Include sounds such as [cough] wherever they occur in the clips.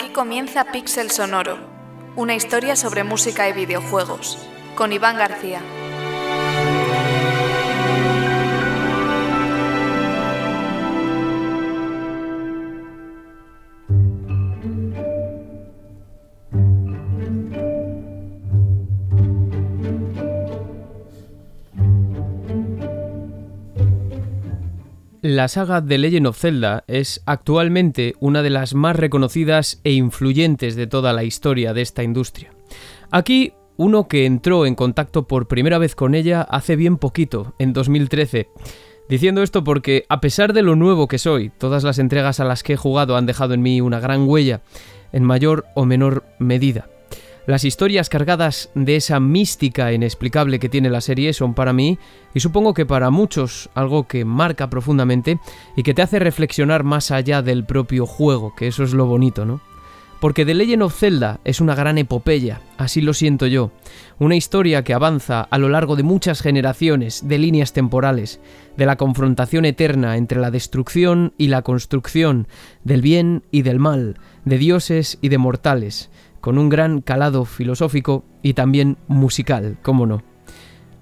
Aquí comienza Pixel Sonoro, una historia sobre música y videojuegos, con Iván García. La saga The Legend of Zelda es actualmente una de las más reconocidas e influyentes de toda la historia de esta industria. Aquí, uno que entró en contacto por primera vez con ella hace bien poquito, en 2013. Diciendo esto porque, a pesar de lo nuevo que soy, todas las entregas a las que he jugado han dejado en mí una gran huella, en mayor o menor medida. Las historias cargadas de esa mística inexplicable que tiene la serie son para mí, y supongo que para muchos, algo que marca profundamente y que te hace reflexionar más allá del propio juego, que eso es lo bonito, ¿no? Porque The Legend of Zelda es una gran epopeya, así lo siento yo, una historia que avanza a lo largo de muchas generaciones de líneas temporales, de la confrontación eterna entre la destrucción y la construcción, del bien y del mal, de dioses y de mortales, con un gran calado filosófico y también musical, cómo no.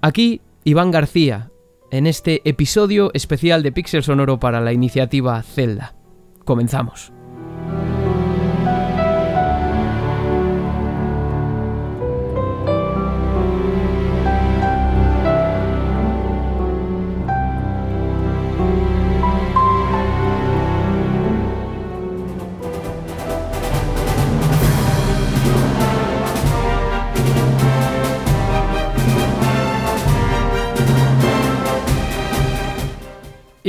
Aquí, Iván García, en este episodio especial de Pixel Sonoro para la iniciativa Zelda. Comenzamos.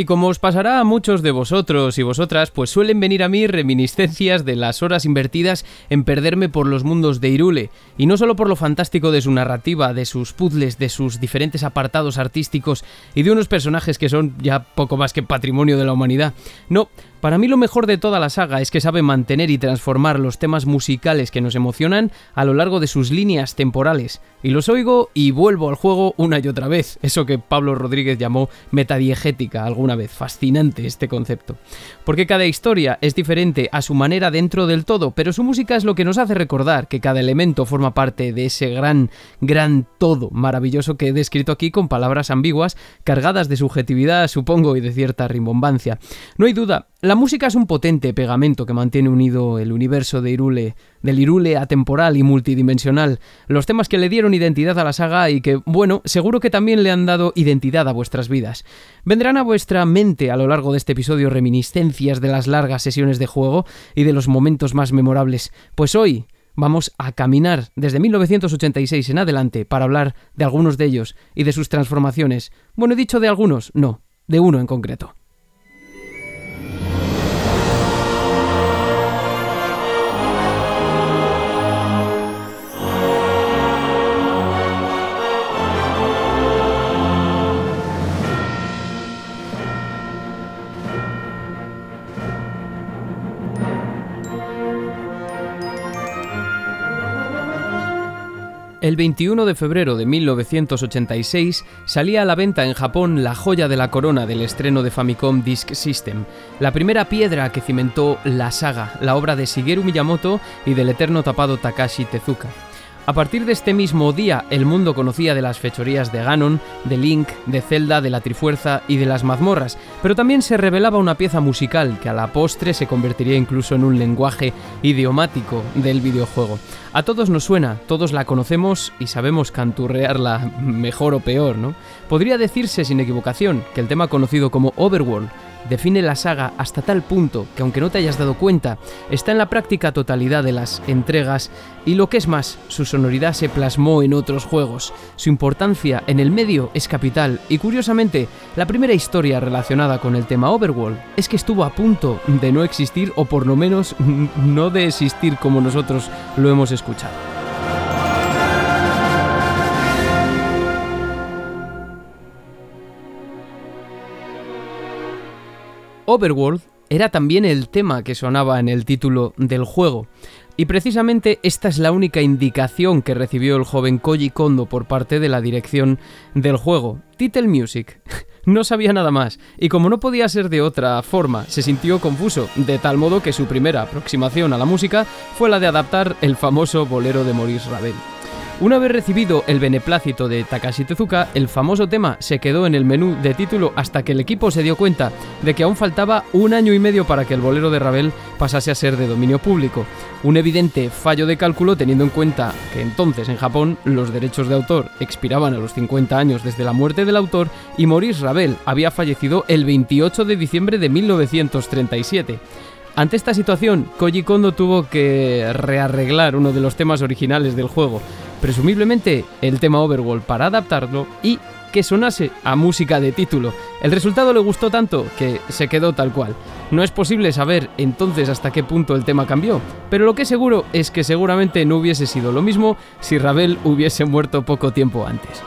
Y como os pasará a muchos de vosotros y vosotras, pues suelen venir a mí reminiscencias de las horas invertidas en perderme por los mundos de Irule, y no solo por lo fantástico de su narrativa, de sus puzzles, de sus diferentes apartados artísticos y de unos personajes que son ya poco más que patrimonio de la humanidad. No, para mí lo mejor de toda la saga es que sabe mantener y transformar los temas musicales que nos emocionan a lo largo de sus líneas temporales. Y los oigo y vuelvo al juego una y otra vez, eso que Pablo Rodríguez llamó metadiegética alguna vez. Fascinante este concepto. Porque cada historia es diferente a su manera dentro del todo, pero su música es lo que nos hace recordar que cada elemento forma parte de ese gran, gran todo maravilloso que he descrito aquí con palabras ambiguas, cargadas de subjetividad, supongo, y de cierta rimbombancia. No hay duda, la música es un potente pegamento que mantiene unido el universo de Irule, del Irule atemporal y multidimensional, los temas que le dieron identidad a la saga y que, bueno, seguro que también le han dado identidad a vuestras vidas. Vendrán a vuestra mente a lo largo de este episodio reminiscencias de las largas sesiones de juego y de los momentos más memorables, pues hoy vamos a caminar desde 1986 en adelante para hablar de algunos de ellos y de sus transformaciones. Bueno, he dicho de algunos, no, de uno en concreto. El 21 de febrero de 1986 salía a la venta en Japón la joya de la corona del estreno de Famicom Disk System, la primera piedra que cimentó la saga, la obra de Shigeru Miyamoto y del eterno tapado Takashi Tezuka. A partir de este mismo día, el mundo conocía de las fechorías de Ganon, de Link, de Zelda, de la Trifuerza y de las mazmorras, pero también se revelaba una pieza musical que a la postre se convertiría incluso en un lenguaje idiomático del videojuego. A todos nos suena, todos la conocemos y sabemos canturrearla mejor o peor, ¿no? Podría decirse sin equivocación que el tema conocido como Overworld define la saga hasta tal punto que aunque no te hayas dado cuenta, está en la práctica totalidad de las entregas y lo que es más, su sonoridad se plasmó en otros juegos. Su importancia en el medio es capital y curiosamente, la primera historia relacionada con el tema Overworld es que estuvo a punto de no existir o por lo menos no de existir como nosotros lo hemos escuchado. Overworld era también el tema que sonaba en el título del juego. Y precisamente esta es la única indicación que recibió el joven Koji Kondo por parte de la dirección del juego. Title Music. [laughs] no sabía nada más, y como no podía ser de otra forma, se sintió confuso, de tal modo que su primera aproximación a la música fue la de adaptar el famoso bolero de Maurice Ravel. Una vez recibido el beneplácito de Takashi Tezuka, el famoso tema se quedó en el menú de título hasta que el equipo se dio cuenta de que aún faltaba un año y medio para que el bolero de Ravel pasase a ser de dominio público. Un evidente fallo de cálculo teniendo en cuenta que entonces en Japón los derechos de autor expiraban a los 50 años desde la muerte del autor y Maurice Ravel había fallecido el 28 de diciembre de 1937. Ante esta situación, Koji Kondo tuvo que rearreglar uno de los temas originales del juego, presumiblemente el tema Overworld para adaptarlo y que sonase a música de título. El resultado le gustó tanto que se quedó tal cual. No es posible saber entonces hasta qué punto el tema cambió, pero lo que seguro es que seguramente no hubiese sido lo mismo si Ravel hubiese muerto poco tiempo antes.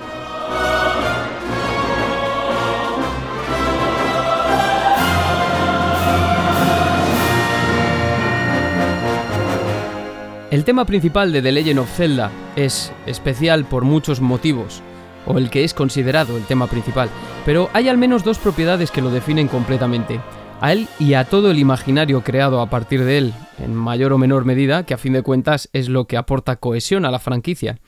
El tema principal de The Legend of Zelda es especial por muchos motivos, o el que es considerado el tema principal, pero hay al menos dos propiedades que lo definen completamente. A él y a todo el imaginario creado a partir de él, en mayor o menor medida, que a fin de cuentas es lo que aporta cohesión a la franquicia.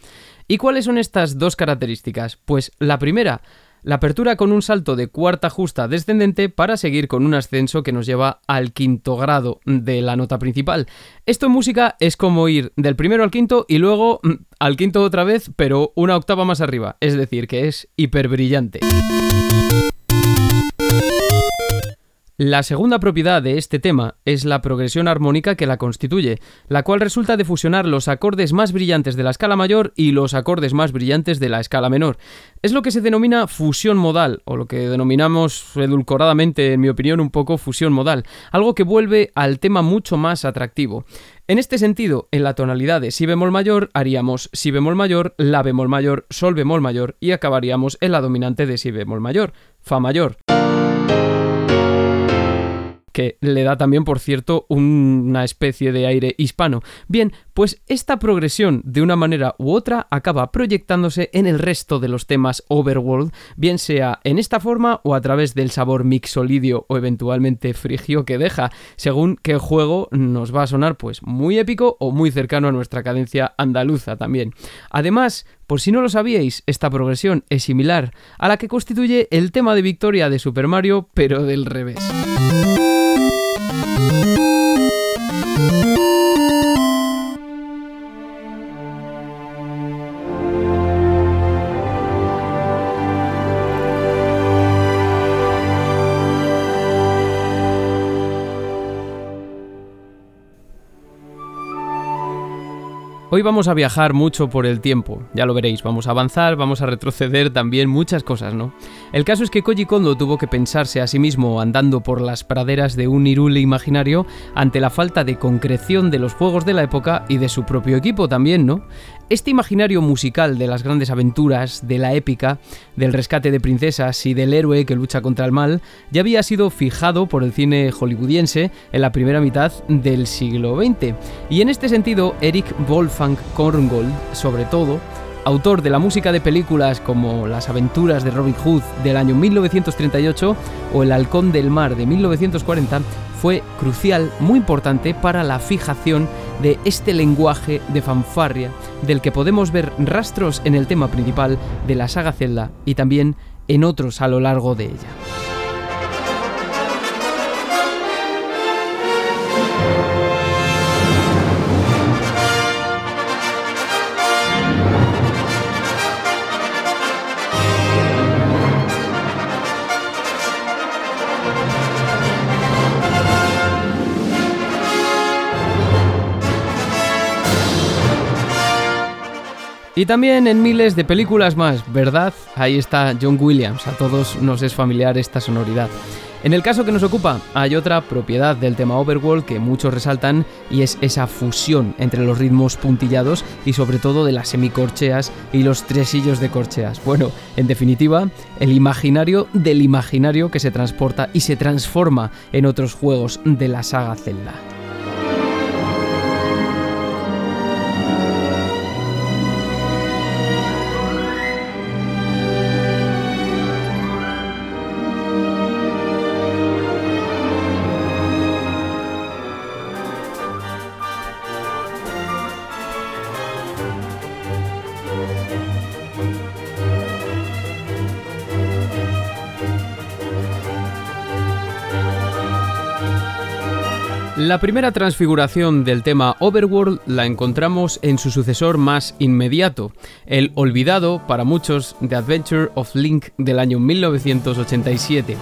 ¿Y cuáles son estas dos características? Pues la primera, la apertura con un salto de cuarta justa descendente para seguir con un ascenso que nos lleva al quinto grado de la nota principal. Esto en música es como ir del primero al quinto y luego mm, al quinto otra vez, pero una octava más arriba, es decir, que es hiper brillante. La segunda propiedad de este tema es la progresión armónica que la constituye, la cual resulta de fusionar los acordes más brillantes de la escala mayor y los acordes más brillantes de la escala menor. Es lo que se denomina fusión modal, o lo que denominamos edulcoradamente, en mi opinión, un poco fusión modal, algo que vuelve al tema mucho más atractivo. En este sentido, en la tonalidad de si bemol mayor haríamos si bemol mayor, la bemol mayor, sol bemol mayor y acabaríamos en la dominante de si bemol mayor, fa mayor que le da también, por cierto, una especie de aire hispano. Bien, pues esta progresión, de una manera u otra, acaba proyectándose en el resto de los temas Overworld, bien sea en esta forma o a través del sabor mixolidio o eventualmente frigio que deja, según qué juego nos va a sonar pues muy épico o muy cercano a nuestra cadencia andaluza también. Además, por si no lo sabíais, esta progresión es similar a la que constituye el tema de victoria de Super Mario, pero del revés. Hoy vamos a viajar mucho por el tiempo, ya lo veréis, vamos a avanzar, vamos a retroceder también muchas cosas, ¿no? El caso es que Koji Kondo tuvo que pensarse a sí mismo andando por las praderas de un Irule imaginario ante la falta de concreción de los juegos de la época y de su propio equipo también, ¿no? Este imaginario musical de las grandes aventuras, de la épica, del rescate de princesas y del héroe que lucha contra el mal, ya había sido fijado por el cine hollywoodiense en la primera mitad del siglo XX. Y en este sentido, Eric Wolfgang Korngold, sobre todo, autor de la música de películas como Las aventuras de Robin Hood del año 1938 o El halcón del mar de 1940, fue crucial, muy importante para la fijación de este lenguaje de fanfarria del que podemos ver rastros en el tema principal de la saga Zelda y también en otros a lo largo de ella. Y también en miles de películas más, ¿verdad? Ahí está John Williams, a todos nos es familiar esta sonoridad. En el caso que nos ocupa, hay otra propiedad del tema Overworld que muchos resaltan y es esa fusión entre los ritmos puntillados y sobre todo de las semicorcheas y los tresillos de corcheas. Bueno, en definitiva, el imaginario del imaginario que se transporta y se transforma en otros juegos de la saga Zelda. La primera transfiguración del tema Overworld la encontramos en su sucesor más inmediato, el olvidado para muchos The Adventure of Link del año 1987,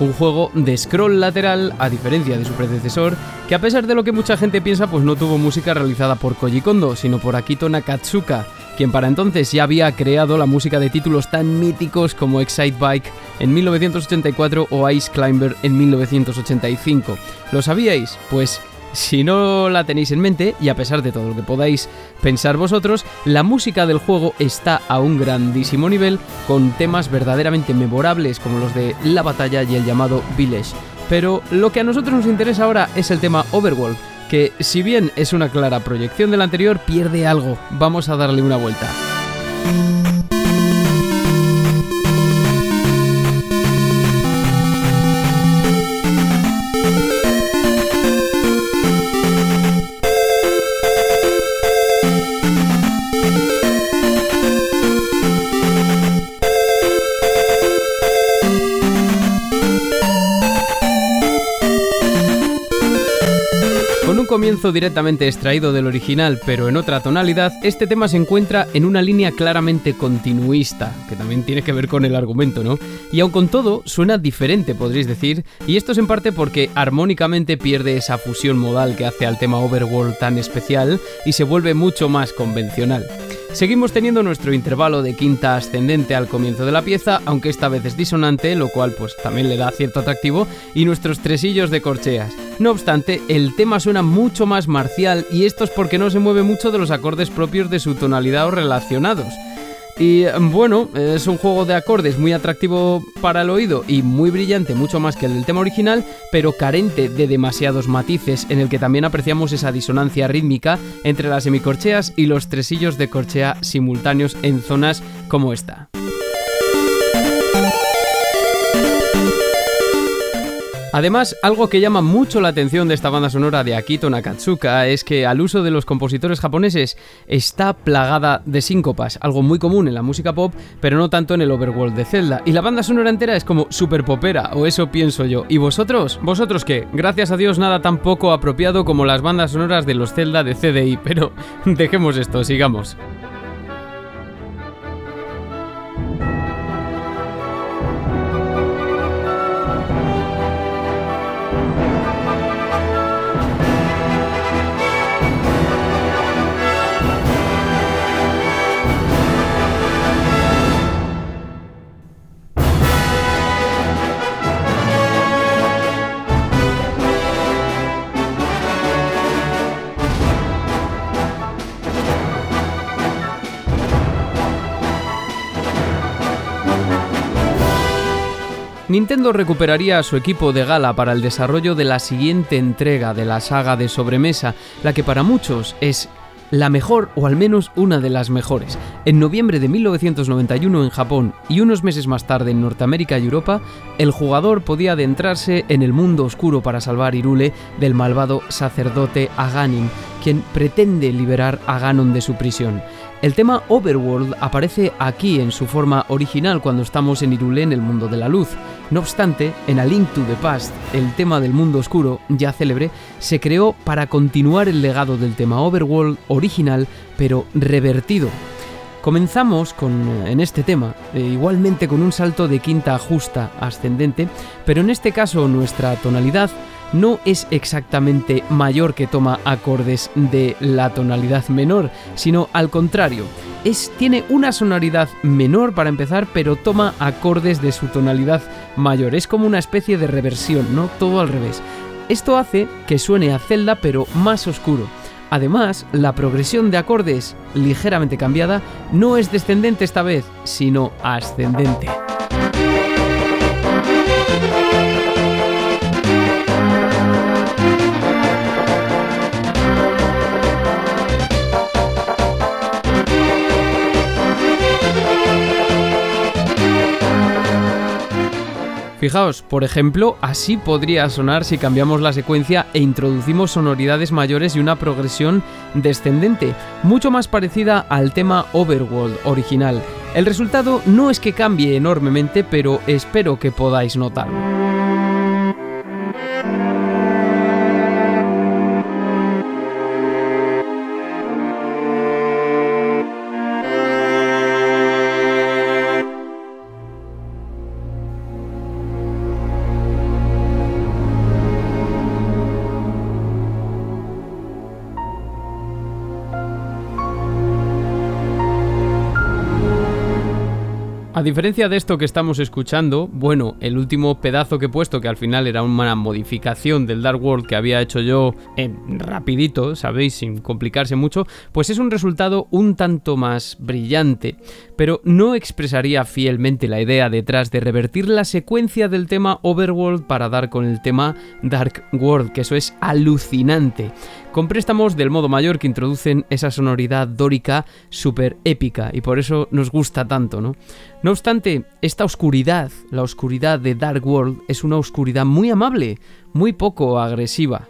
un juego de scroll lateral a diferencia de su predecesor, que a pesar de lo que mucha gente piensa pues no tuvo música realizada por Koji Kondo, sino por Akito Nakatsuka, quien para entonces ya había creado la música de títulos tan míticos como Excite Bike en 1984 o Ice Climber en 1985. ¿Lo sabíais? Pues si no la tenéis en mente, y a pesar de todo lo que podáis pensar vosotros, la música del juego está a un grandísimo nivel, con temas verdaderamente memorables como los de La Batalla y el llamado Village. Pero lo que a nosotros nos interesa ahora es el tema Overworld, que si bien es una clara proyección del anterior, pierde algo. Vamos a darle una vuelta. Comienzo directamente extraído del original, pero en otra tonalidad, este tema se encuentra en una línea claramente continuista, que también tiene que ver con el argumento, ¿no? Y aun con todo, suena diferente, podréis decir, y esto es en parte porque armónicamente pierde esa fusión modal que hace al tema Overworld tan especial y se vuelve mucho más convencional. Seguimos teniendo nuestro intervalo de quinta ascendente al comienzo de la pieza, aunque esta vez es disonante, lo cual pues también le da cierto atractivo, y nuestros tresillos de corcheas. No obstante, el tema suena mucho más marcial y esto es porque no se mueve mucho de los acordes propios de su tonalidad o relacionados. Y bueno, es un juego de acordes muy atractivo para el oído y muy brillante, mucho más que el del tema original, pero carente de demasiados matices, en el que también apreciamos esa disonancia rítmica entre las semicorcheas y los tresillos de corchea simultáneos en zonas como esta. Además, algo que llama mucho la atención de esta banda sonora de Akito Nakatsuka es que al uso de los compositores japoneses está plagada de síncopas, algo muy común en la música pop, pero no tanto en el overworld de Zelda. Y la banda sonora entera es como super popera, o eso pienso yo. ¿Y vosotros? ¿Vosotros qué? Gracias a Dios nada tan poco apropiado como las bandas sonoras de los Zelda de CDI, pero [laughs] dejemos esto, sigamos. Nintendo recuperaría a su equipo de gala para el desarrollo de la siguiente entrega de la saga de sobremesa, la que para muchos es la mejor o al menos una de las mejores. En noviembre de 1991 en Japón y unos meses más tarde en Norteamérica y Europa, el jugador podía adentrarse en el mundo oscuro para salvar Irule del malvado sacerdote Aganin, quien pretende liberar a Ganon de su prisión. El tema Overworld aparece aquí en su forma original cuando estamos en Irule en el mundo de la luz. No obstante, en A Link to the Past, el tema del mundo oscuro, ya célebre, se creó para continuar el legado del tema Overworld original, pero revertido. Comenzamos con, en este tema, eh, igualmente con un salto de quinta justa ascendente, pero en este caso nuestra tonalidad no es exactamente mayor que toma acordes de la tonalidad menor, sino al contrario. Es, tiene una sonoridad menor para empezar, pero toma acordes de su tonalidad mayor. Es como una especie de reversión, ¿no? Todo al revés. Esto hace que suene a Zelda pero más oscuro. Además, la progresión de acordes, ligeramente cambiada, no es descendente esta vez, sino ascendente. Fijaos, por ejemplo, así podría sonar si cambiamos la secuencia e introducimos sonoridades mayores y una progresión descendente, mucho más parecida al tema Overworld original. El resultado no es que cambie enormemente, pero espero que podáis notarlo. Diferencia de esto que estamos escuchando, bueno, el último pedazo que he puesto, que al final era una modificación del Dark World que había hecho yo en rapidito, sabéis, sin complicarse mucho, pues es un resultado un tanto más brillante, pero no expresaría fielmente la idea detrás de revertir la secuencia del tema Overworld para dar con el tema Dark World, que eso es alucinante con préstamos del modo mayor que introducen esa sonoridad dórica súper épica y por eso nos gusta tanto, ¿no? No obstante, esta oscuridad, la oscuridad de Dark World, es una oscuridad muy amable, muy poco agresiva.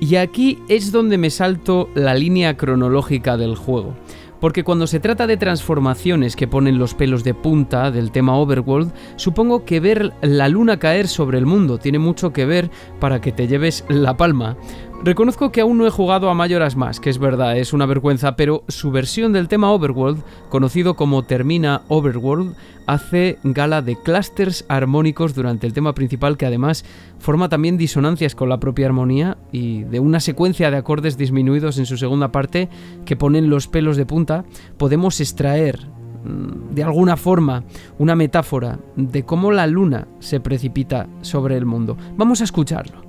Y aquí es donde me salto la línea cronológica del juego. Porque cuando se trata de transformaciones que ponen los pelos de punta del tema Overworld, supongo que ver la luna caer sobre el mundo tiene mucho que ver para que te lleves la palma. Reconozco que aún no he jugado a Mayoras más, que es verdad, es una vergüenza, pero su versión del tema Overworld, conocido como Termina Overworld, hace gala de clusters armónicos durante el tema principal que además forma también disonancias con la propia armonía y de una secuencia de acordes disminuidos en su segunda parte que ponen los pelos de punta, podemos extraer mm, de alguna forma una metáfora de cómo la luna se precipita sobre el mundo. Vamos a escucharlo.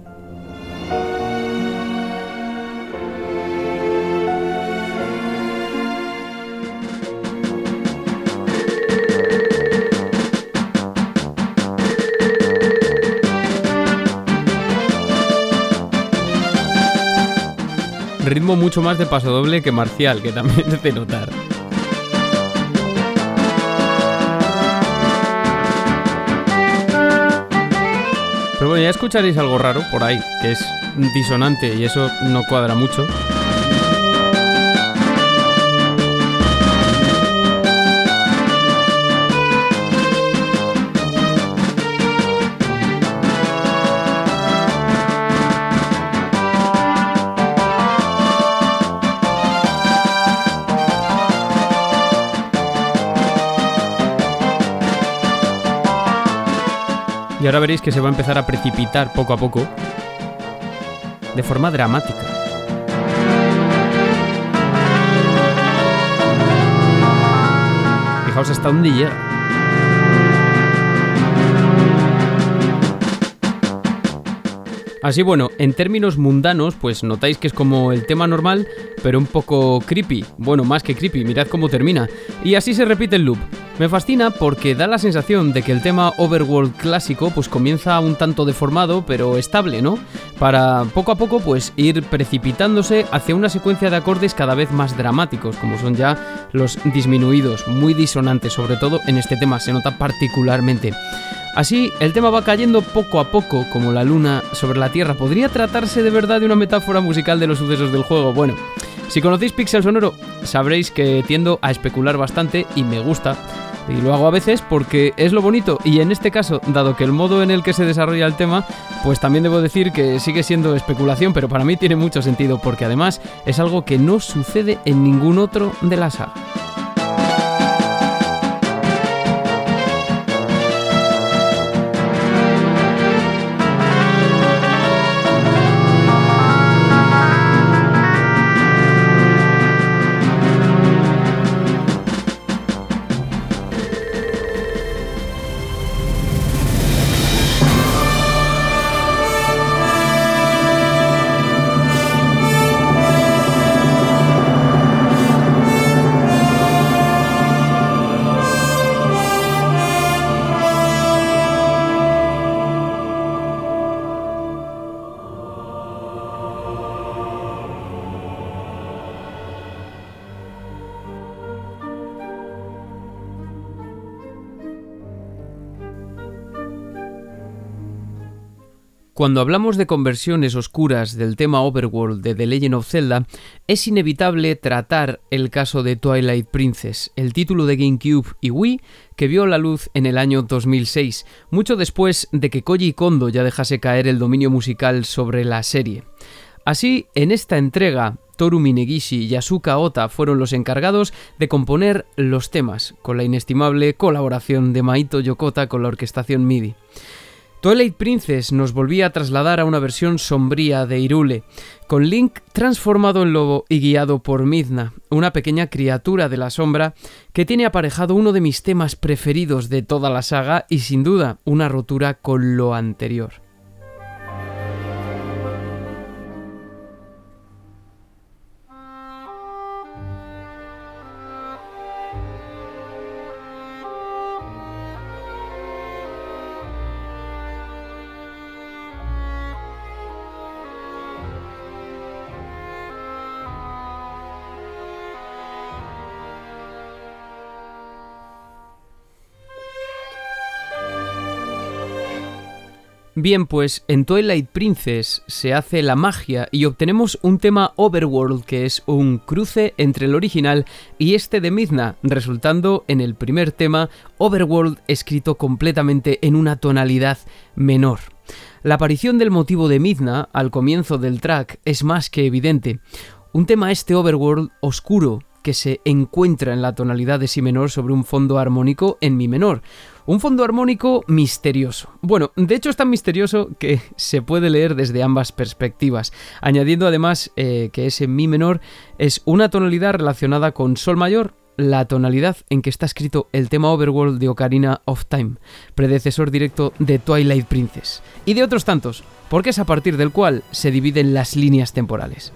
Ritmo mucho más de pasodoble que marcial, que también es de notar. Pero bueno, ya escucharéis algo raro por ahí, que es disonante y eso no cuadra mucho. Y ahora veréis que se va a empezar a precipitar poco a poco de forma dramática. Fijaos hasta dónde llega. Así bueno, en términos mundanos, pues notáis que es como el tema normal, pero un poco creepy. Bueno, más que creepy, mirad cómo termina. Y así se repite el loop. Me fascina porque da la sensación de que el tema Overworld clásico pues comienza un tanto deformado, pero estable, ¿no? Para poco a poco pues ir precipitándose hacia una secuencia de acordes cada vez más dramáticos, como son ya los disminuidos, muy disonantes, sobre todo en este tema se nota particularmente. Así, el tema va cayendo poco a poco, como la luna sobre la Tierra. ¿Podría tratarse de verdad de una metáfora musical de los sucesos del juego? Bueno, si conocéis Pixel Sonoro, sabréis que tiendo a especular bastante y me gusta. Y lo hago a veces porque es lo bonito. Y en este caso, dado que el modo en el que se desarrolla el tema, pues también debo decir que sigue siendo especulación, pero para mí tiene mucho sentido porque además es algo que no sucede en ningún otro de la saga. Cuando hablamos de conversiones oscuras del tema Overworld de The Legend of Zelda, es inevitable tratar el caso de Twilight Princess, el título de GameCube y Wii que vio la luz en el año 2006, mucho después de que Koji Kondo ya dejase caer el dominio musical sobre la serie. Así, en esta entrega, Toru Minegishi y Asuka Ota fueron los encargados de componer los temas, con la inestimable colaboración de Maito Yokota con la orquestación MIDI. Twilight Princess nos volvía a trasladar a una versión sombría de Irule, con Link transformado en lobo y guiado por Midna, una pequeña criatura de la sombra que tiene aparejado uno de mis temas preferidos de toda la saga y sin duda una rotura con lo anterior. Bien, pues en Twilight Princess se hace la magia y obtenemos un tema Overworld que es un cruce entre el original y este de Midna, resultando en el primer tema Overworld escrito completamente en una tonalidad menor. La aparición del motivo de Midna al comienzo del track es más que evidente. Un tema este Overworld oscuro que se encuentra en la tonalidad de Si menor sobre un fondo armónico en Mi menor. Un fondo armónico misterioso. Bueno, de hecho es tan misterioso que se puede leer desde ambas perspectivas, añadiendo además eh, que ese Mi menor es una tonalidad relacionada con Sol mayor, la tonalidad en que está escrito el tema Overworld de Ocarina of Time, predecesor directo de Twilight Princess, y de otros tantos, porque es a partir del cual se dividen las líneas temporales.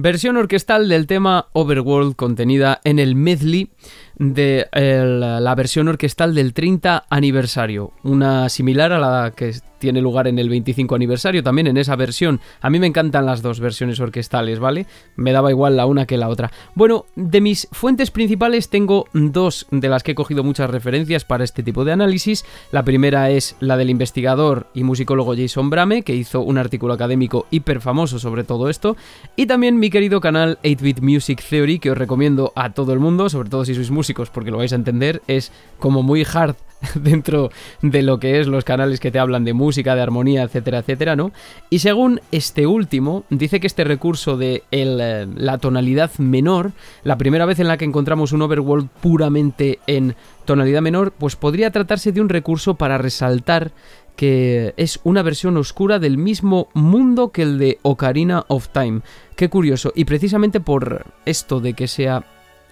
Versión orquestal del tema Overworld contenida en el medley de la versión orquestal del 30 aniversario, una similar a la que tiene lugar en el 25 aniversario, también en esa versión. A mí me encantan las dos versiones orquestales, ¿vale? Me daba igual la una que la otra. Bueno, de mis fuentes principales tengo dos de las que he cogido muchas referencias para este tipo de análisis. La primera es la del investigador y musicólogo Jason Brame, que hizo un artículo académico hiper famoso sobre todo esto. Y también mi querido canal 8-Bit Music Theory, que os recomiendo a todo el mundo, sobre todo si sois músicos porque lo vais a entender, es como muy hard [laughs] dentro de lo que es los canales que te hablan de música, de armonía, etcétera, etcétera, ¿no? Y según este último, dice que este recurso de eh, la tonalidad menor, la primera vez en la que encontramos un overworld puramente en tonalidad menor, pues podría tratarse de un recurso para resaltar que es una versión oscura del mismo mundo que el de Ocarina of Time. Qué curioso, y precisamente por esto de que sea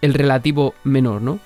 el relativo menor, ¿no?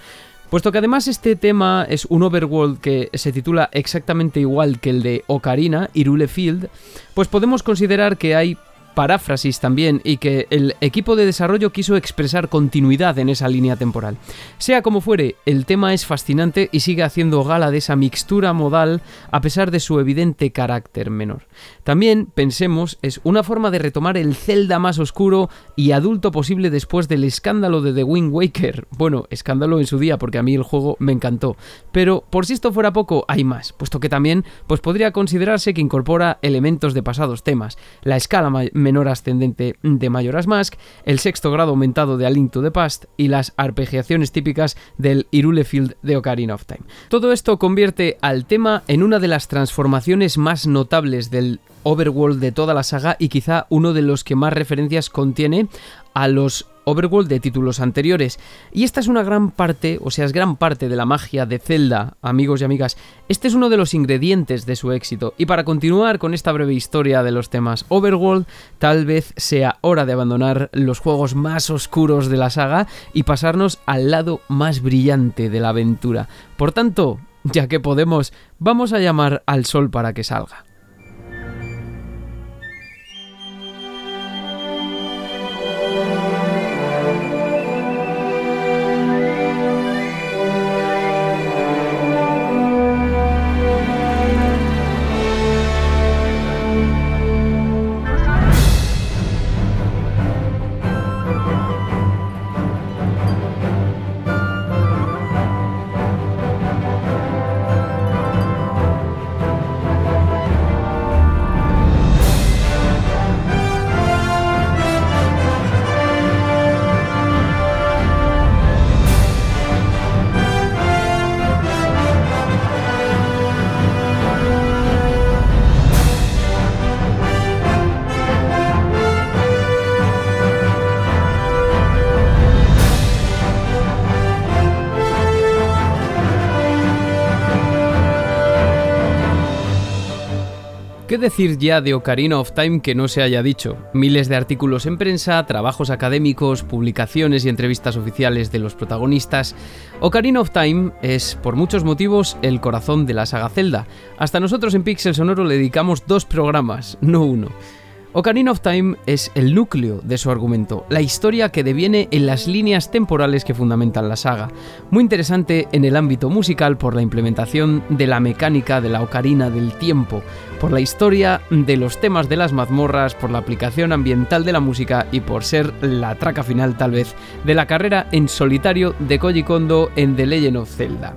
Puesto que además este tema es un overworld que se titula exactamente igual que el de Ocarina, Irule Field, pues podemos considerar que hay paráfrasis también y que el equipo de desarrollo quiso expresar continuidad en esa línea temporal. Sea como fuere, el tema es fascinante y sigue haciendo gala de esa mixtura modal a pesar de su evidente carácter menor. También, pensemos, es una forma de retomar el Zelda más oscuro y adulto posible después del escándalo de The Wind Waker. Bueno, escándalo en su día porque a mí el juego me encantó. Pero por si esto fuera poco, hay más, puesto que también pues podría considerarse que incorpora elementos de pasados temas. La escala menor ascendente de Majora's Mask, el sexto grado aumentado de A Link to the Past y las arpegiaciones típicas del Irule Field de Ocarina of Time. Todo esto convierte al tema en una de las transformaciones más notables del overworld de toda la saga y quizá uno de los que más referencias contiene a los overworld de títulos anteriores. Y esta es una gran parte, o sea, es gran parte de la magia de Zelda, amigos y amigas. Este es uno de los ingredientes de su éxito. Y para continuar con esta breve historia de los temas overworld, tal vez sea hora de abandonar los juegos más oscuros de la saga y pasarnos al lado más brillante de la aventura. Por tanto, ya que podemos, vamos a llamar al sol para que salga. Decir ya de Ocarina of Time que no se haya dicho? Miles de artículos en prensa, trabajos académicos, publicaciones y entrevistas oficiales de los protagonistas. Ocarina of Time es, por muchos motivos, el corazón de la saga Zelda. Hasta nosotros en Pixel Sonoro le dedicamos dos programas, no uno. Ocarina of Time es el núcleo de su argumento, la historia que deviene en las líneas temporales que fundamentan la saga. Muy interesante en el ámbito musical por la implementación de la mecánica de la ocarina del tiempo, por la historia de los temas de las mazmorras, por la aplicación ambiental de la música y por ser la traca final tal vez de la carrera en solitario de Koji Kondo en The Legend of Zelda.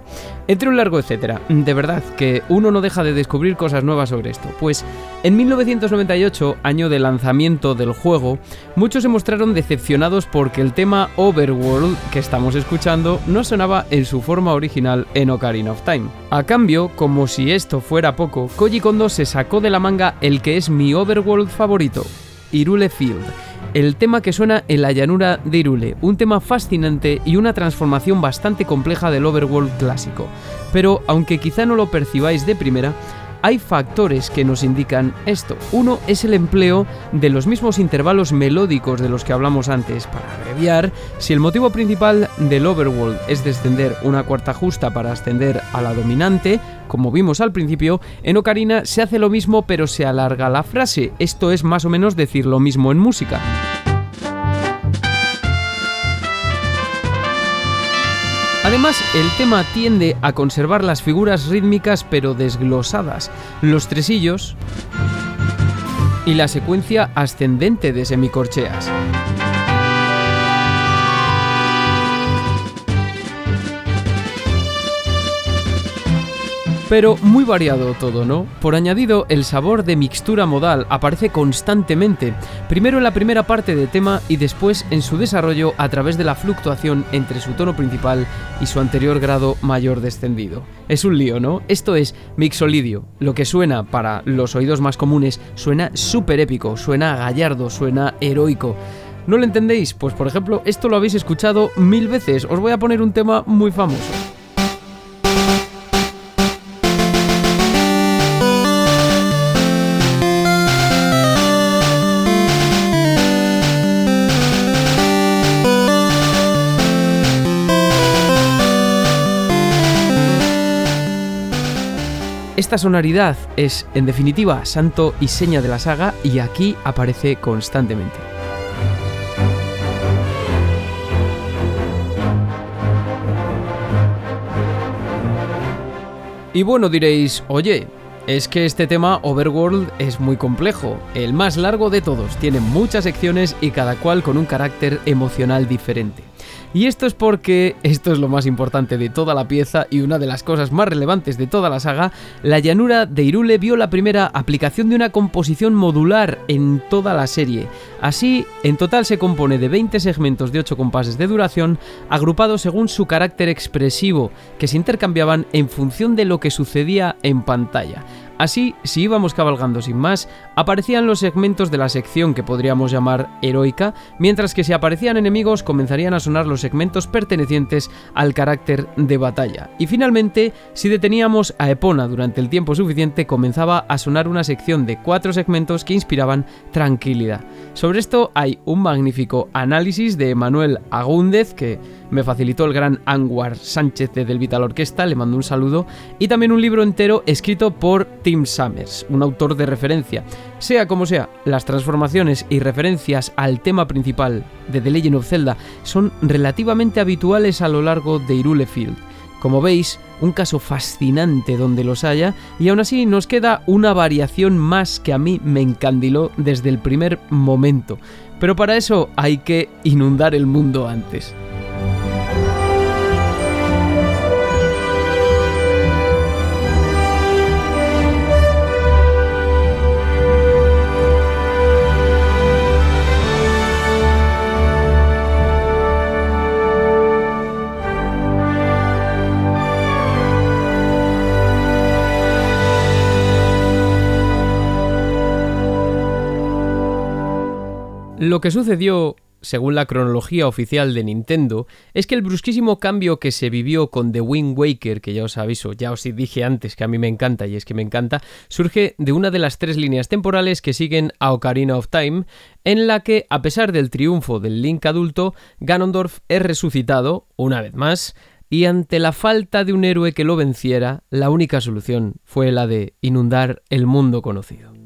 Entre un largo etcétera, de verdad que uno no deja de descubrir cosas nuevas sobre esto, pues en 1998, año de lanzamiento del juego, muchos se mostraron decepcionados porque el tema Overworld que estamos escuchando no sonaba en su forma original en Ocarina of Time. A cambio, como si esto fuera poco, Koji Kondo se sacó de la manga el que es mi Overworld favorito, Irule Field el tema que suena en la llanura de Irule, un tema fascinante y una transformación bastante compleja del overworld clásico. Pero aunque quizá no lo percibáis de primera, hay factores que nos indican esto. Uno es el empleo de los mismos intervalos melódicos de los que hablamos antes. Para abreviar, si el motivo principal del overworld es descender una cuarta justa para ascender a la dominante, como vimos al principio, en Ocarina se hace lo mismo pero se alarga la frase. Esto es más o menos decir lo mismo en música. Además, el tema tiende a conservar las figuras rítmicas pero desglosadas, los tresillos y la secuencia ascendente de semicorcheas. Pero muy variado todo, ¿no? Por añadido, el sabor de mixtura modal aparece constantemente, primero en la primera parte de tema y después en su desarrollo a través de la fluctuación entre su tono principal y su anterior grado mayor descendido. Es un lío, ¿no? Esto es mixolidio. Lo que suena para los oídos más comunes suena súper épico, suena gallardo, suena heroico. ¿No lo entendéis? Pues por ejemplo, esto lo habéis escuchado mil veces. Os voy a poner un tema muy famoso. Esta sonoridad es, en definitiva, santo y seña de la saga y aquí aparece constantemente. Y bueno, diréis, oye, es que este tema Overworld es muy complejo, el más largo de todos, tiene muchas secciones y cada cual con un carácter emocional diferente. Y esto es porque, esto es lo más importante de toda la pieza y una de las cosas más relevantes de toda la saga, la llanura de Irule vio la primera aplicación de una composición modular en toda la serie. Así, en total se compone de 20 segmentos de 8 compases de duración, agrupados según su carácter expresivo, que se intercambiaban en función de lo que sucedía en pantalla. Así, si íbamos cabalgando sin más, aparecían los segmentos de la sección que podríamos llamar heroica, mientras que si aparecían enemigos comenzarían a sonar los segmentos pertenecientes al carácter de batalla. Y finalmente, si deteníamos a Epona durante el tiempo suficiente, comenzaba a sonar una sección de cuatro segmentos que inspiraban tranquilidad. Sobre esto hay un magnífico análisis de Manuel Agúndez, que me facilitó el gran Anwar Sánchez de Del Vital Orquesta, le mando un saludo, y también un libro entero escrito por Tim Summers, un autor de referencia. Sea como sea, las transformaciones y referencias al tema principal de The Legend of Zelda son relativamente habituales a lo largo de Irule Field. Como veis, un caso fascinante donde los haya, y aún así nos queda una variación más que a mí me encandiló desde el primer momento. Pero para eso hay que inundar el mundo antes. Lo que sucedió según la cronología oficial de Nintendo, es que el brusquísimo cambio que se vivió con The Wind Waker, que ya os aviso, ya os dije antes que a mí me encanta y es que me encanta, surge de una de las tres líneas temporales que siguen a Ocarina of Time, en la que, a pesar del triunfo del Link adulto, Ganondorf es resucitado, una vez más, y ante la falta de un héroe que lo venciera, la única solución fue la de inundar el mundo conocido.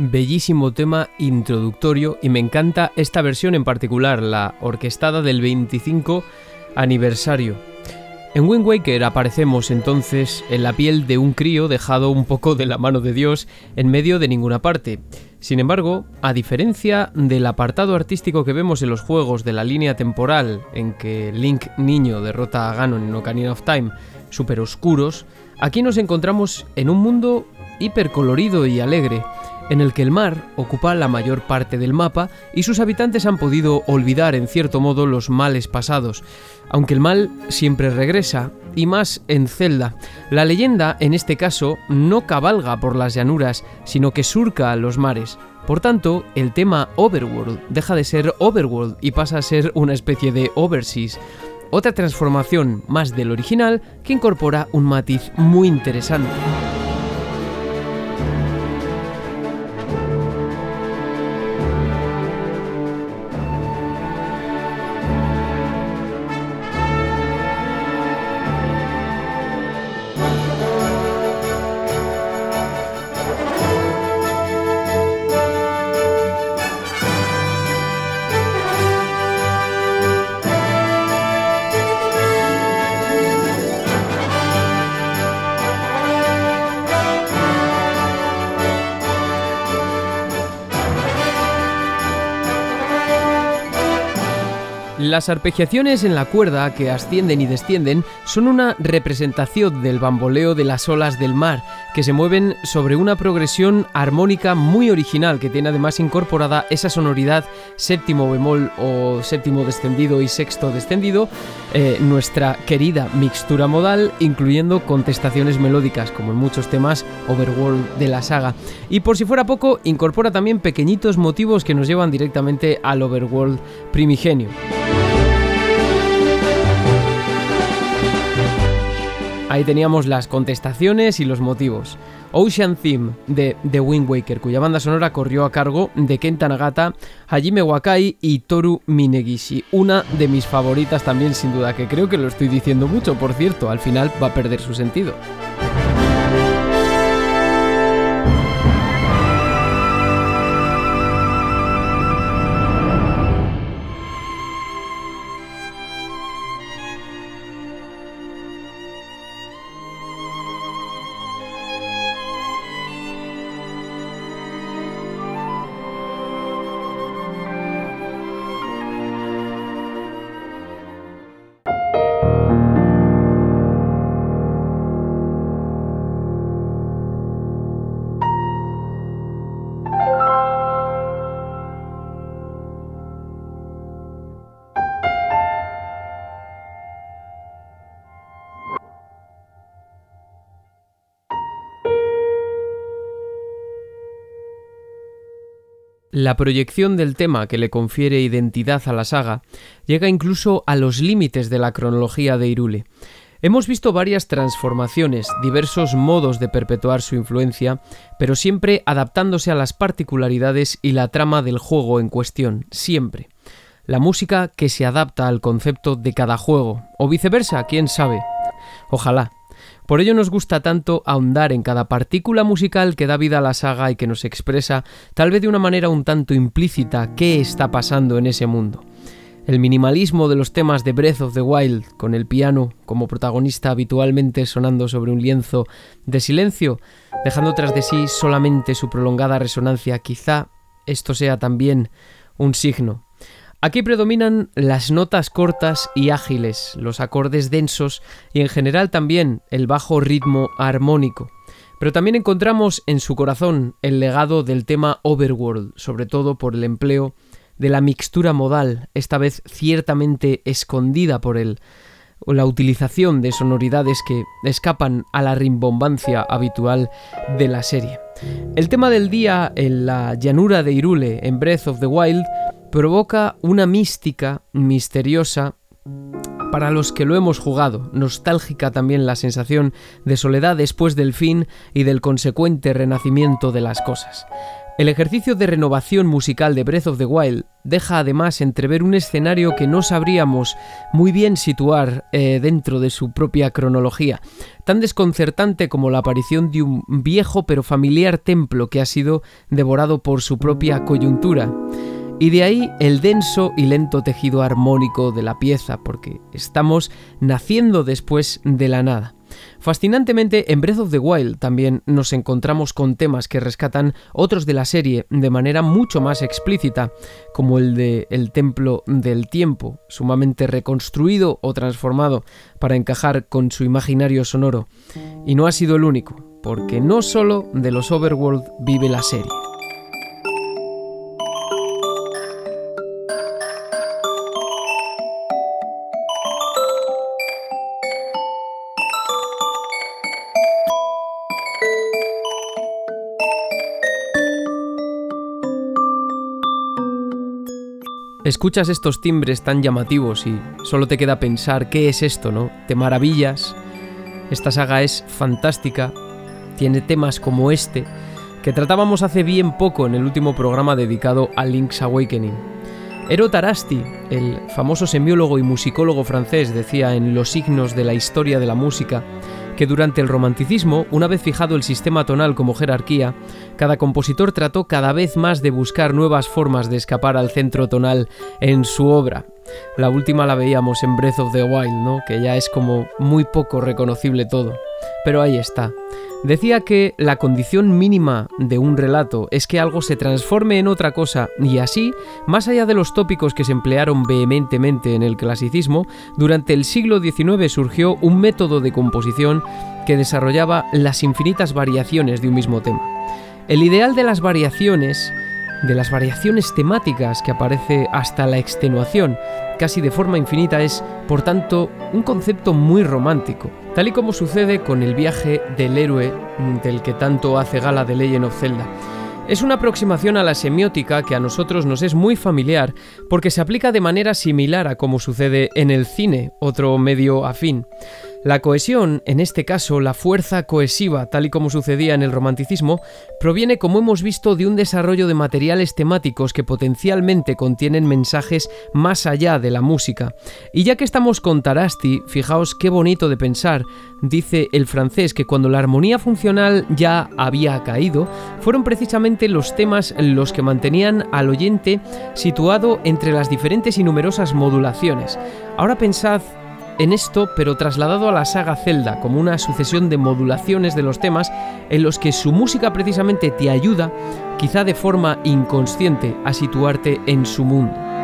Bellísimo tema introductorio y me encanta esta versión en particular, la orquestada del 25 aniversario. En Wind Waker aparecemos entonces en la piel de un crío dejado un poco de la mano de Dios en medio de ninguna parte. Sin embargo, a diferencia del apartado artístico que vemos en los juegos de la línea temporal en que Link niño derrota a Ganon en Ocarina of Time, super oscuros, aquí nos encontramos en un mundo hipercolorido y alegre, en el que el mar ocupa la mayor parte del mapa y sus habitantes han podido olvidar en cierto modo los males pasados, aunque el mal siempre regresa, y más en Zelda. La leyenda, en este caso, no cabalga por las llanuras, sino que surca los mares. Por tanto, el tema Overworld deja de ser Overworld y pasa a ser una especie de Overseas, otra transformación más del original que incorpora un matiz muy interesante. Las arpegiaciones en la cuerda que ascienden y descienden son una representación del bamboleo de las olas del mar, que se mueven sobre una progresión armónica muy original que tiene además incorporada esa sonoridad séptimo bemol o séptimo descendido y sexto descendido, eh, nuestra querida mixtura modal, incluyendo contestaciones melódicas, como en muchos temas Overworld de la saga. Y por si fuera poco, incorpora también pequeñitos motivos que nos llevan directamente al Overworld primigenio. Ahí teníamos las contestaciones y los motivos. Ocean Theme de The Wind Waker, cuya banda sonora corrió a cargo de Kenta Nagata, Hajime Wakai y Toru Minegishi. Una de mis favoritas también, sin duda, que creo que lo estoy diciendo mucho, por cierto, al final va a perder su sentido. La proyección del tema que le confiere identidad a la saga llega incluso a los límites de la cronología de Irule. Hemos visto varias transformaciones, diversos modos de perpetuar su influencia, pero siempre adaptándose a las particularidades y la trama del juego en cuestión, siempre. La música que se adapta al concepto de cada juego, o viceversa, quién sabe. Ojalá. Por ello nos gusta tanto ahondar en cada partícula musical que da vida a la saga y que nos expresa, tal vez de una manera un tanto implícita, qué está pasando en ese mundo. el minimalismo de los temas de Breath of the Wild, con el piano como protagonista habitualmente sonando sobre un lienzo de silencio, dejando tras de sí solamente su prolongada resonancia, quizá esto sea también un signo. Aquí predominan las notas cortas y ágiles, los acordes densos y en general también el bajo ritmo armónico. Pero también encontramos en su corazón el legado del tema Overworld, sobre todo por el empleo de la mixtura modal, esta vez ciertamente escondida por él, o la utilización de sonoridades que escapan a la rimbombancia habitual de la serie. El tema del día en la llanura de Irule, en Breath of the Wild, provoca una mística misteriosa para los que lo hemos jugado, nostálgica también la sensación de soledad después del fin y del consecuente renacimiento de las cosas. El ejercicio de renovación musical de Breath of the Wild deja además entrever un escenario que no sabríamos muy bien situar eh, dentro de su propia cronología, tan desconcertante como la aparición de un viejo pero familiar templo que ha sido devorado por su propia coyuntura. Y de ahí el denso y lento tejido armónico de la pieza, porque estamos naciendo después de la nada. Fascinantemente, en Breath of the Wild también nos encontramos con temas que rescatan otros de la serie de manera mucho más explícita, como el de El Templo del Tiempo, sumamente reconstruido o transformado para encajar con su imaginario sonoro. Y no ha sido el único, porque no solo de los Overworld vive la serie. Escuchas estos timbres tan llamativos y solo te queda pensar qué es esto, ¿no? Te maravillas. Esta saga es fantástica, tiene temas como este, que tratábamos hace bien poco en el último programa dedicado a Link's Awakening. Ero Tarasti, el famoso semiólogo y musicólogo francés, decía en Los signos de la historia de la música que durante el romanticismo, una vez fijado el sistema tonal como jerarquía, cada compositor trató cada vez más de buscar nuevas formas de escapar al centro tonal en su obra. La última la veíamos en Breath of the Wild, ¿no? Que ya es como muy poco reconocible todo. Pero ahí está. Decía que la condición mínima de un relato es que algo se transforme en otra cosa y así, más allá de los tópicos que se emplearon vehementemente en el clasicismo, durante el siglo XIX surgió un método de composición que desarrollaba las infinitas variaciones de un mismo tema. El ideal de las variaciones de las variaciones temáticas que aparece hasta la extenuación, casi de forma infinita, es, por tanto, un concepto muy romántico, tal y como sucede con el viaje del héroe del que tanto hace gala de Legend of Zelda. Es una aproximación a la semiótica que a nosotros nos es muy familiar porque se aplica de manera similar a como sucede en el cine, otro medio afín. La cohesión, en este caso la fuerza cohesiva, tal y como sucedía en el romanticismo, proviene, como hemos visto, de un desarrollo de materiales temáticos que potencialmente contienen mensajes más allá de la música. Y ya que estamos con Tarasti, fijaos qué bonito de pensar, dice el francés que cuando la armonía funcional ya había caído, fueron precisamente los temas los que mantenían al oyente situado entre las diferentes y numerosas modulaciones. Ahora pensad en esto, pero trasladado a la saga Zelda como una sucesión de modulaciones de los temas en los que su música precisamente te ayuda, quizá de forma inconsciente, a situarte en su mundo.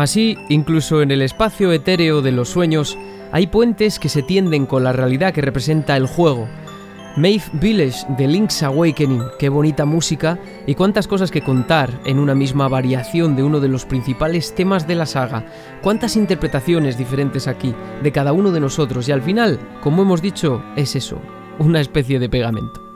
Así, incluso en el espacio etéreo de los sueños, hay puentes que se tienden con la realidad que representa el juego. Maeve Village de Link's Awakening, qué bonita música y cuántas cosas que contar en una misma variación de uno de los principales temas de la saga, cuántas interpretaciones diferentes aquí de cada uno de nosotros y al final, como hemos dicho, es eso, una especie de pegamento.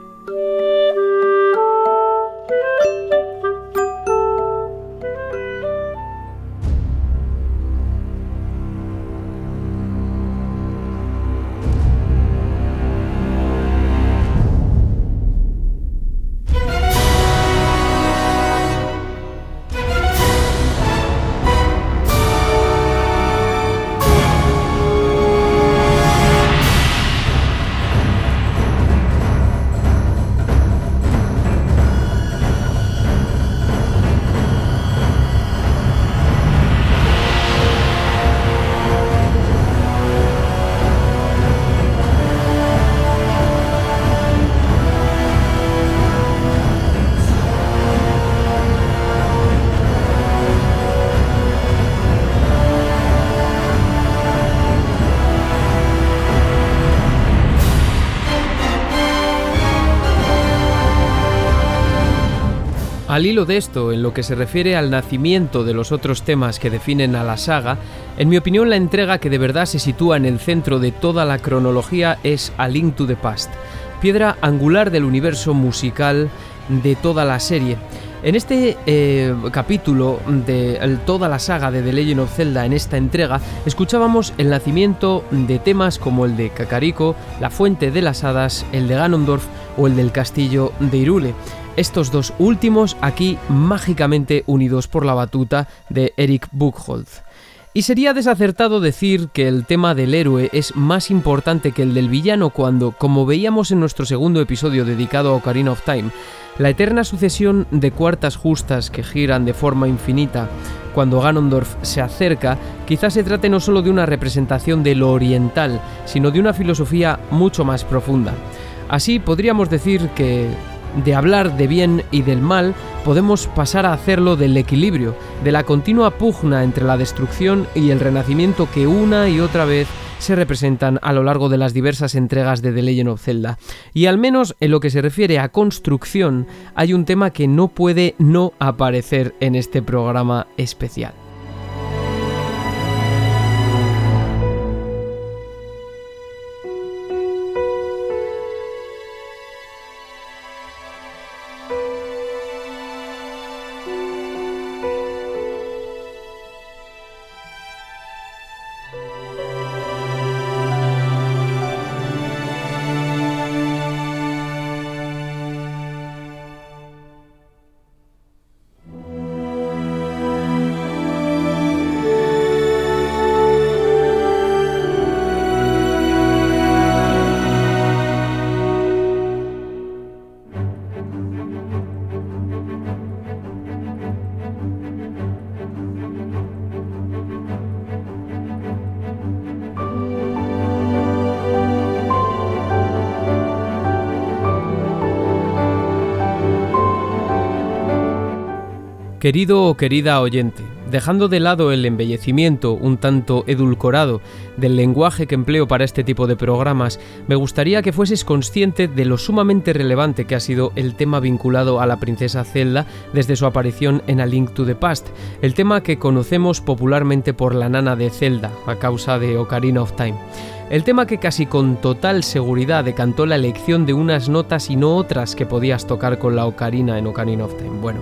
Al hilo de esto, en lo que se refiere al nacimiento de los otros temas que definen a la saga, en mi opinión la entrega que de verdad se sitúa en el centro de toda la cronología es A Link to the Past, piedra angular del universo musical de toda la serie. En este eh, capítulo de toda la saga de The Legend of Zelda, en esta entrega, escuchábamos el nacimiento de temas como el de Kakariko, La Fuente de las Hadas, el de Ganondorf o el del Castillo de Irule. Estos dos últimos aquí mágicamente unidos por la batuta de Eric Buchholz. Y sería desacertado decir que el tema del héroe es más importante que el del villano cuando, como veíamos en nuestro segundo episodio dedicado a Ocarina of Time, la eterna sucesión de cuartas justas que giran de forma infinita cuando Ganondorf se acerca, quizás se trate no solo de una representación de lo oriental, sino de una filosofía mucho más profunda. Así podríamos decir que de hablar de bien y del mal, podemos pasar a hacerlo del equilibrio, de la continua pugna entre la destrucción y el renacimiento que una y otra vez se representan a lo largo de las diversas entregas de The Legend of Zelda. Y al menos en lo que se refiere a construcción, hay un tema que no puede no aparecer en este programa especial. Querido o querida oyente, dejando de lado el embellecimiento un tanto edulcorado del lenguaje que empleo para este tipo de programas, me gustaría que fueses consciente de lo sumamente relevante que ha sido el tema vinculado a la princesa Zelda desde su aparición en A Link to the Past, el tema que conocemos popularmente por la nana de Zelda, a causa de Ocarina of Time. El tema que casi con total seguridad decantó la elección de unas notas y no otras que podías tocar con la ocarina en Ocarina of Time. Bueno,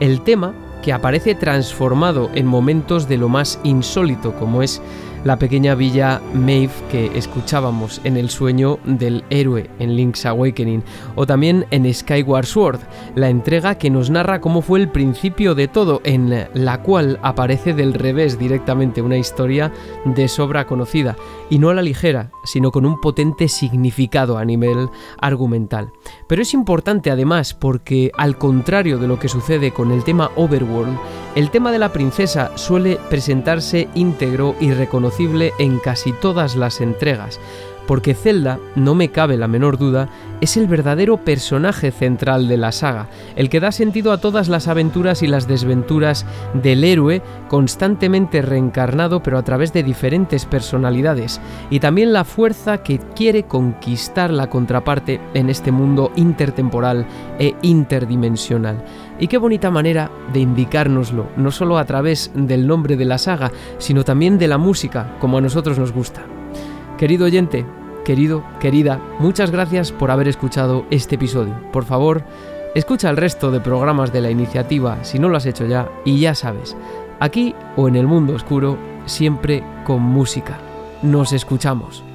el tema que aparece transformado en momentos de lo más insólito, como es la pequeña villa Maeve que escuchábamos en el sueño del héroe en Link's Awakening, o también en Skyward Sword, la entrega que nos narra cómo fue el principio de todo, en la cual aparece del revés directamente una historia de sobra conocida, y no a la ligera, sino con un potente significado a nivel argumental. Pero es importante además porque, al contrario de lo que sucede con el tema Overworld, el tema de la princesa suele presentarse íntegro y en casi todas las entregas, porque Zelda, no me cabe la menor duda, es el verdadero personaje central de la saga, el que da sentido a todas las aventuras y las desventuras del héroe, constantemente reencarnado pero a través de diferentes personalidades, y también la fuerza que quiere conquistar la contraparte en este mundo intertemporal e interdimensional. Y qué bonita manera de indicárnoslo, no solo a través del nombre de la saga, sino también de la música, como a nosotros nos gusta. Querido oyente, querido, querida, muchas gracias por haber escuchado este episodio. Por favor, escucha el resto de programas de la iniciativa si no lo has hecho ya y ya sabes, aquí o en el mundo oscuro, siempre con música. Nos escuchamos.